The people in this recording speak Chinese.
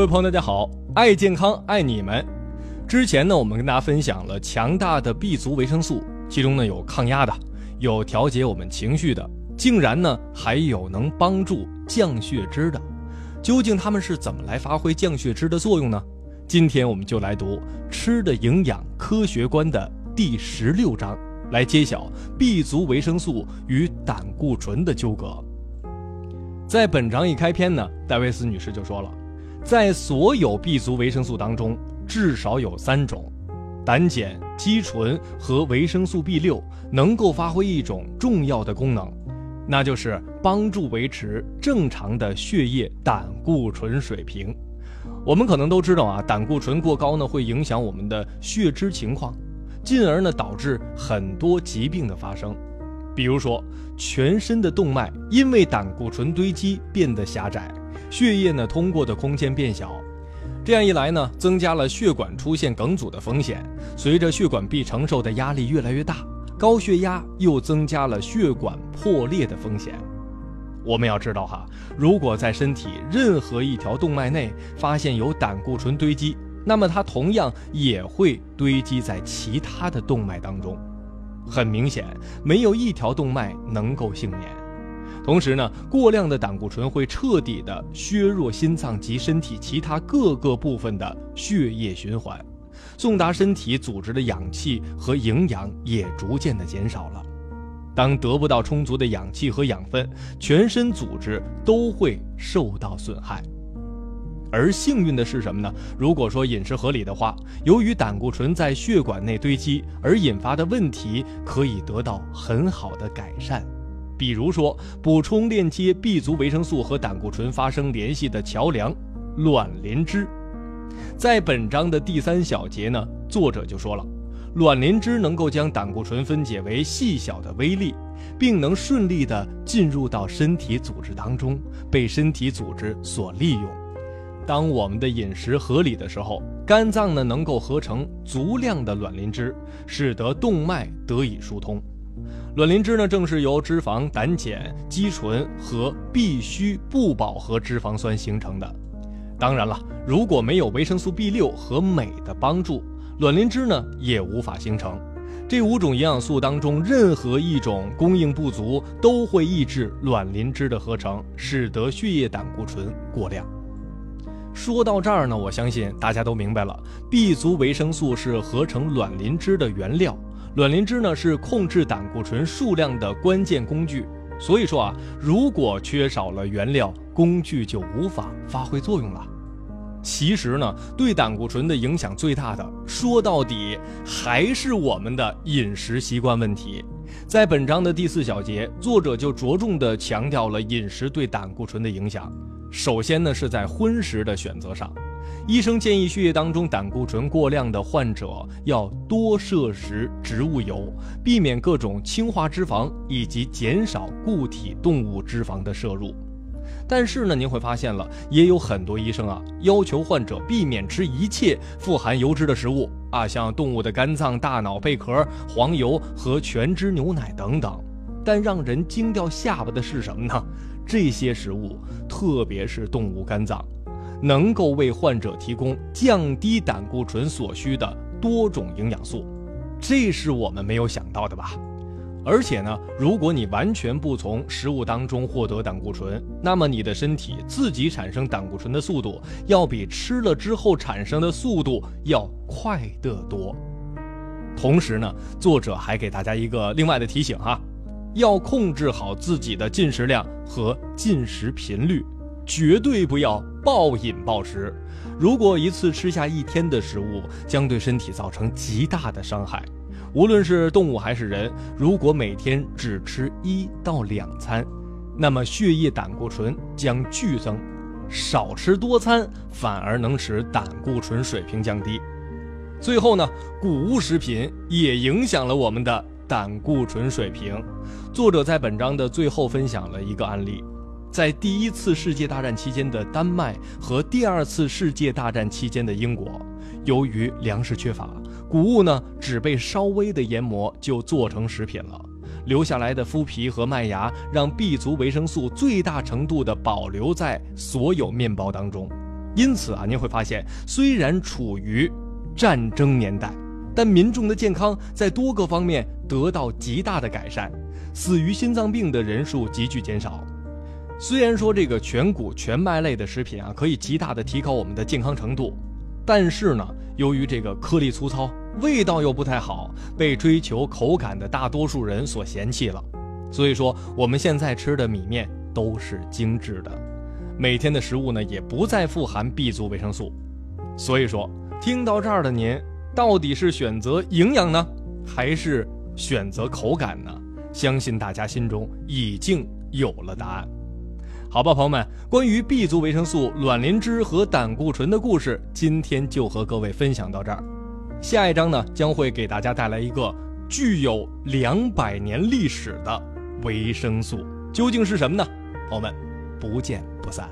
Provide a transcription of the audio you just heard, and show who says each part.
Speaker 1: 各位朋友，大家好！爱健康，爱你们。之前呢，我们跟大家分享了强大的 B 族维生素，其中呢有抗压的，有调节我们情绪的，竟然呢还有能帮助降血脂的。究竟它们是怎么来发挥降血脂的作用呢？今天我们就来读《吃的营养科学观》的第十六章，来揭晓 B 族维生素与胆固醇的纠葛。在本章一开篇呢，戴维斯女士就说了。在所有 B 族维生素当中，至少有三种，胆碱、肌醇和维生素 B 六能够发挥一种重要的功能，那就是帮助维持正常的血液胆固醇水平。我们可能都知道啊，胆固醇过高呢会影响我们的血脂情况，进而呢导致很多疾病的发生，比如说全身的动脉因为胆固醇堆积变得狭窄。血液呢通过的空间变小，这样一来呢，增加了血管出现梗阻的风险。随着血管壁承受的压力越来越大，高血压又增加了血管破裂的风险。我们要知道哈，如果在身体任何一条动脉内发现有胆固醇堆积，那么它同样也会堆积在其他的动脉当中。很明显，没有一条动脉能够幸免。同时呢，过量的胆固醇会彻底的削弱心脏及身体其他各个部分的血液循环，送达身体组织的氧气和营养也逐渐的减少了。当得不到充足的氧气和养分，全身组织都会受到损害。而幸运的是什么呢？如果说饮食合理的话，由于胆固醇在血管内堆积而引发的问题可以得到很好的改善。比如说，补充链接 B 族维生素和胆固醇发生联系的桥梁——卵磷脂。在本章的第三小节呢，作者就说了，卵磷脂能够将胆固醇分解为细小的微粒，并能顺利地进入到身体组织当中，被身体组织所利用。当我们的饮食合理的时候，肝脏呢能够合成足量的卵磷脂，使得动脉得以疏通。卵磷脂呢，正是由脂肪、胆碱、肌醇和必需不饱和脂肪酸形成的。当然了，如果没有维生素 B 六和镁的帮助，卵磷脂呢也无法形成。这五种营养素当中，任何一种供应不足，都会抑制卵磷脂的合成，使得血液胆固醇过量。说到这儿呢，我相信大家都明白了，B 族维生素是合成卵磷脂的原料。卵磷脂呢是控制胆固醇数量的关键工具，所以说啊，如果缺少了原料，工具就无法发挥作用了。其实呢，对胆固醇的影响最大的，说到底还是我们的饮食习惯问题。在本章的第四小节，作者就着重的强调了饮食对胆固醇的影响。首先呢，是在荤食的选择上。医生建议血液当中胆固醇过量的患者要多摄食植物油，避免各种氢化脂肪以及减少固体动物脂肪的摄入。但是呢，您会发现了，也有很多医生啊要求患者避免吃一切富含油脂的食物啊，像动物的肝脏、大脑、贝壳、黄油和全脂牛奶等等。但让人惊掉下巴的是什么呢？这些食物，特别是动物肝脏。能够为患者提供降低胆固醇所需的多种营养素，这是我们没有想到的吧？而且呢，如果你完全不从食物当中获得胆固醇，那么你的身体自己产生胆固醇的速度，要比吃了之后产生的速度要快得多。同时呢，作者还给大家一个另外的提醒哈，要控制好自己的进食量和进食频率。绝对不要暴饮暴食。如果一次吃下一天的食物，将对身体造成极大的伤害。无论是动物还是人，如果每天只吃一到两餐，那么血液胆固醇将剧增。少吃多餐，反而能使胆固醇水平降低。最后呢，谷物食品也影响了我们的胆固醇水平。作者在本章的最后分享了一个案例。在第一次世界大战期间的丹麦和第二次世界大战期间的英国，由于粮食缺乏，谷物呢只被稍微的研磨就做成食品了。留下来的麸皮和麦芽让 B 族维生素最大程度的保留在所有面包当中。因此啊，您会发现，虽然处于战争年代，但民众的健康在多个方面得到极大的改善，死于心脏病的人数急剧减少。虽然说这个全谷全麦类的食品啊，可以极大的提高我们的健康程度，但是呢，由于这个颗粒粗糙，味道又不太好，被追求口感的大多数人所嫌弃了。所以说，我们现在吃的米面都是精致的，每天的食物呢也不再富含 B 族维生素。所以说，听到这儿的您，到底是选择营养呢，还是选择口感呢？相信大家心中已经有了答案。好吧，朋友们，关于 B 族维生素、卵磷脂和胆固醇的故事，今天就和各位分享到这儿。下一章呢，将会给大家带来一个具有两百年历史的。维生素究竟是什么呢？朋友们，不见不散。